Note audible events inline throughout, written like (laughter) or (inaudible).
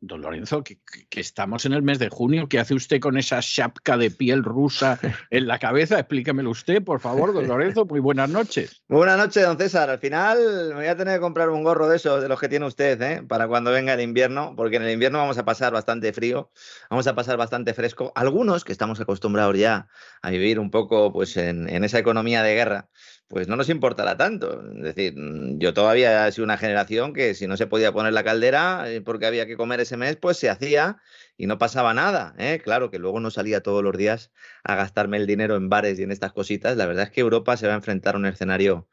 Don Lorenzo, que, estamos en el mes de junio, ¿qué hace usted con esa chapca de piel rusa en la cabeza? Explícamelo usted, por favor, don Lorenzo. Muy buenas noches. Muy buenas noches, don César. Al final me voy a tener que comprar un gorro de esos, de los que tiene usted, ¿eh? para cuando venga el invierno, porque en el invierno vamos a pasar bastante frío, vamos a pasar bastante fresco. Algunos que estamos acostumbrados ya a vivir un poco pues, en, en esa economía de guerra, pues no nos importará tanto. Es decir, yo todavía he sido una generación que si no se podía poner la caldera eh, porque había que comer ese mes, pues se hacía y no pasaba nada. ¿eh? Claro que luego no salía todos los días a gastarme el dinero en bares y en estas cositas. La verdad es que Europa se va a enfrentar a un escenario,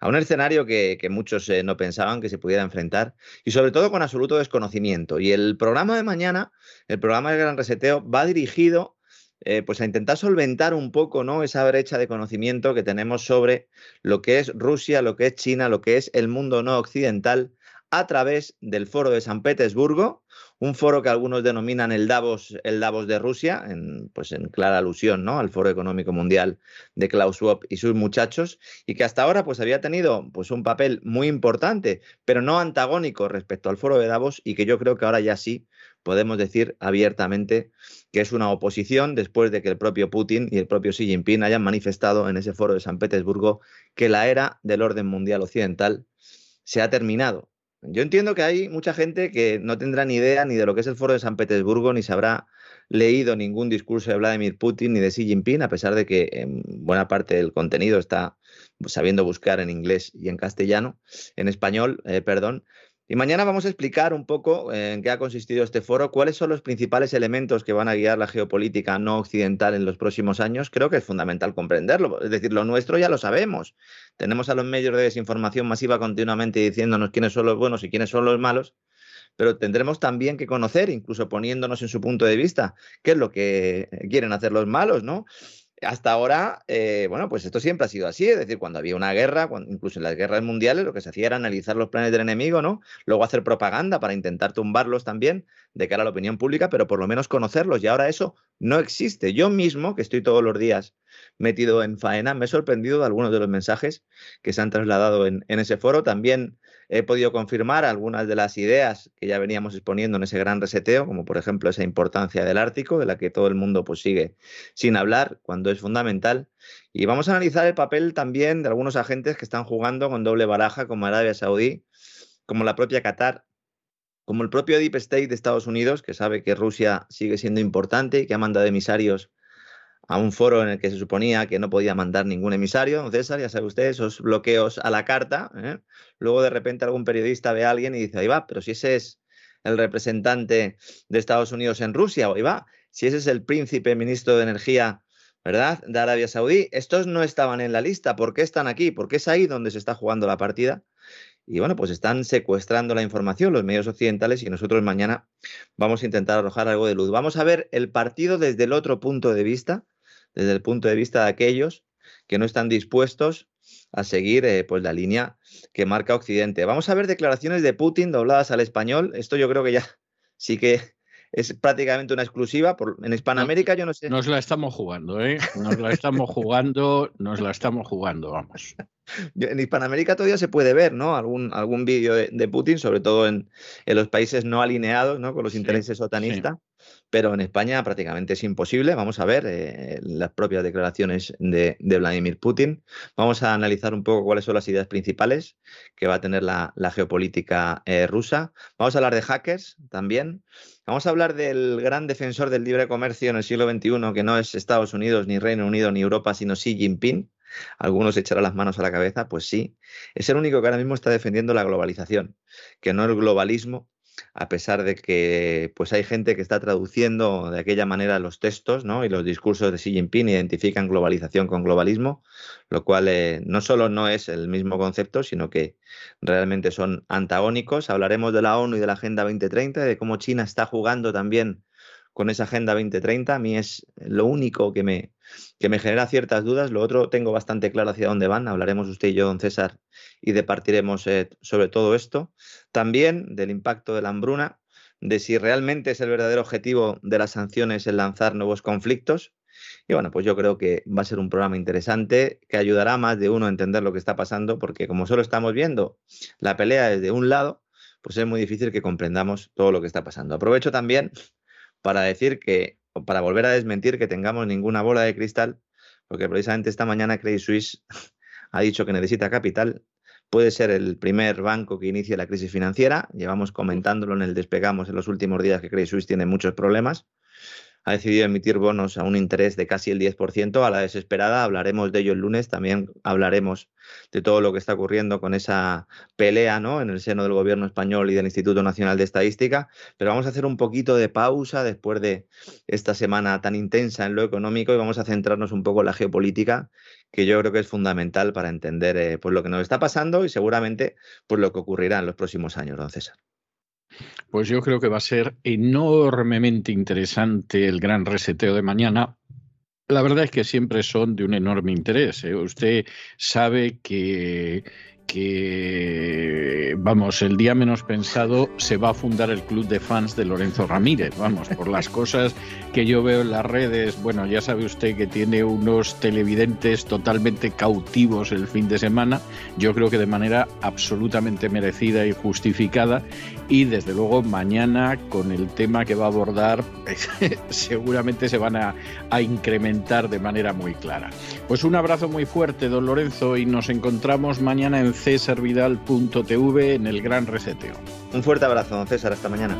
a un escenario que, muchos eh, no pensaban que se pudiera enfrentar y sobre todo con absoluto desconocimiento. Y el programa de mañana, el programa del Gran Reseteo, va dirigido eh, pues a intentar solventar un poco ¿no? esa brecha de conocimiento que tenemos sobre lo que es Rusia, lo que es China, lo que es el mundo no occidental a través del Foro de San Petersburgo, un foro que algunos denominan el Davos, el Davos de Rusia, en, pues en clara alusión ¿no? al Foro Económico Mundial de Klaus Schwab y sus muchachos, y que hasta ahora pues, había tenido pues, un papel muy importante, pero no antagónico respecto al Foro de Davos, y que yo creo que ahora ya sí podemos decir abiertamente que es una oposición después de que el propio Putin y el propio Xi Jinping hayan manifestado en ese foro de San Petersburgo que la era del orden mundial occidental se ha terminado. Yo entiendo que hay mucha gente que no tendrá ni idea ni de lo que es el foro de San Petersburgo, ni se habrá leído ningún discurso de Vladimir Putin ni de Xi Jinping, a pesar de que en buena parte del contenido está sabiendo buscar en inglés y en castellano, en español, eh, perdón, y mañana vamos a explicar un poco eh, en qué ha consistido este foro, cuáles son los principales elementos que van a guiar la geopolítica no occidental en los próximos años. Creo que es fundamental comprenderlo. Es decir, lo nuestro ya lo sabemos. Tenemos a los medios de desinformación masiva continuamente diciéndonos quiénes son los buenos y quiénes son los malos, pero tendremos también que conocer, incluso poniéndonos en su punto de vista, qué es lo que quieren hacer los malos, ¿no? Hasta ahora, eh, bueno, pues esto siempre ha sido así, es decir, cuando había una guerra, incluso en las guerras mundiales, lo que se hacía era analizar los planes del enemigo, ¿no? Luego hacer propaganda para intentar tumbarlos también de cara a la opinión pública, pero por lo menos conocerlos. Y ahora eso no existe. Yo mismo, que estoy todos los días metido en faena, me he sorprendido de algunos de los mensajes que se han trasladado en, en ese foro. También he podido confirmar algunas de las ideas que ya veníamos exponiendo en ese gran reseteo, como por ejemplo esa importancia del Ártico, de la que todo el mundo pues, sigue sin hablar cuando es fundamental. Y vamos a analizar el papel también de algunos agentes que están jugando con doble baraja, como Arabia Saudí, como la propia Qatar, como el propio Deep State de Estados Unidos, que sabe que Rusia sigue siendo importante y que ha mandado emisarios a un foro en el que se suponía que no podía mandar ningún emisario, César, ya sabe usted, esos bloqueos a la carta. ¿eh? Luego de repente algún periodista ve a alguien y dice, ahí va, pero si ese es el representante de Estados Unidos en Rusia, ahí va, si ese es el príncipe ministro de Energía, ¿verdad?, de Arabia Saudí, estos no estaban en la lista, ¿por qué están aquí? ¿Por qué es ahí donde se está jugando la partida? Y bueno, pues están secuestrando la información los medios occidentales y nosotros mañana vamos a intentar arrojar algo de luz. Vamos a ver el partido desde el otro punto de vista, desde el punto de vista de aquellos que no están dispuestos a seguir eh, pues la línea que marca Occidente. Vamos a ver declaraciones de Putin dobladas al español. Esto yo creo que ya (laughs) sí que es prácticamente una exclusiva. Por, en Hispanoamérica yo no sé. Nos la estamos jugando, ¿eh? Nos la estamos jugando, nos la estamos jugando, vamos. En Hispanoamérica todavía se puede ver, ¿no? Algún, algún vídeo de, Putin, sobre todo en, en, los países no alineados, ¿no? Con los intereses sotanistas pero en España prácticamente es imposible. Vamos a ver eh, las propias declaraciones de, Vladimir Putin. Vamos a analizar un poco cuáles son las ideas principales que va a tener la, geopolítica eh, rusa. Vamos a hablar de hackers también. Vamos a hablar del gran defensor del libre comercio en el siglo XXI, que no es Estados Unidos, ni Reino Unido, ni Europa, sino Xi Jinping. Algunos echarán las manos a la cabeza, pues sí. Es el único que ahora mismo está defendiendo la globalización, que no el globalismo a pesar de que pues hay gente que está traduciendo de aquella manera los textos ¿no? y los discursos de Xi Jinping identifican globalización con globalismo, lo cual eh, no solo no es el mismo concepto, sino que realmente son antagónicos. Hablaremos de la ONU y de la Agenda 2030, de cómo China está jugando también con esa Agenda 2030. A mí es lo único que me, que me genera ciertas dudas. Lo otro tengo bastante claro hacia dónde van. Hablaremos usted y yo, don César, y departiremos eh, sobre todo esto. También del impacto de la hambruna, de si realmente es el verdadero objetivo de las sanciones el lanzar nuevos conflictos. Y bueno, pues yo creo que va a ser un programa interesante que ayudará a más de uno a entender lo que está pasando, porque como solo estamos viendo la pelea desde un lado, pues es muy difícil que comprendamos todo lo que está pasando. Aprovecho también para decir que, para volver a desmentir que tengamos ninguna bola de cristal, porque precisamente esta mañana Credit Suisse (laughs) ha dicho que necesita capital. Puede ser el primer banco que inicie la crisis financiera. Llevamos comentándolo en el despegamos en los últimos días que Credit Suisse tiene muchos problemas ha decidido emitir bonos a un interés de casi el 10% a la desesperada. Hablaremos de ello el lunes. También hablaremos de todo lo que está ocurriendo con esa pelea ¿no? en el seno del gobierno español y del Instituto Nacional de Estadística. Pero vamos a hacer un poquito de pausa después de esta semana tan intensa en lo económico y vamos a centrarnos un poco en la geopolítica, que yo creo que es fundamental para entender eh, pues, lo que nos está pasando y seguramente pues, lo que ocurrirá en los próximos años, don César. Pues yo creo que va a ser enormemente interesante el gran reseteo de mañana. La verdad es que siempre son de un enorme interés. ¿eh? Usted sabe que, que, vamos, el día menos pensado se va a fundar el club de fans de Lorenzo Ramírez, vamos, por las (laughs) cosas que yo veo en las redes. Bueno, ya sabe usted que tiene unos televidentes totalmente cautivos el fin de semana, yo creo que de manera absolutamente merecida y justificada. Y desde luego mañana con el tema que va a abordar (laughs) seguramente se van a, a incrementar de manera muy clara. Pues un abrazo muy fuerte, don Lorenzo, y nos encontramos mañana en cesarvidal.tv en el Gran Reseteo. Un fuerte abrazo, don César. Hasta mañana.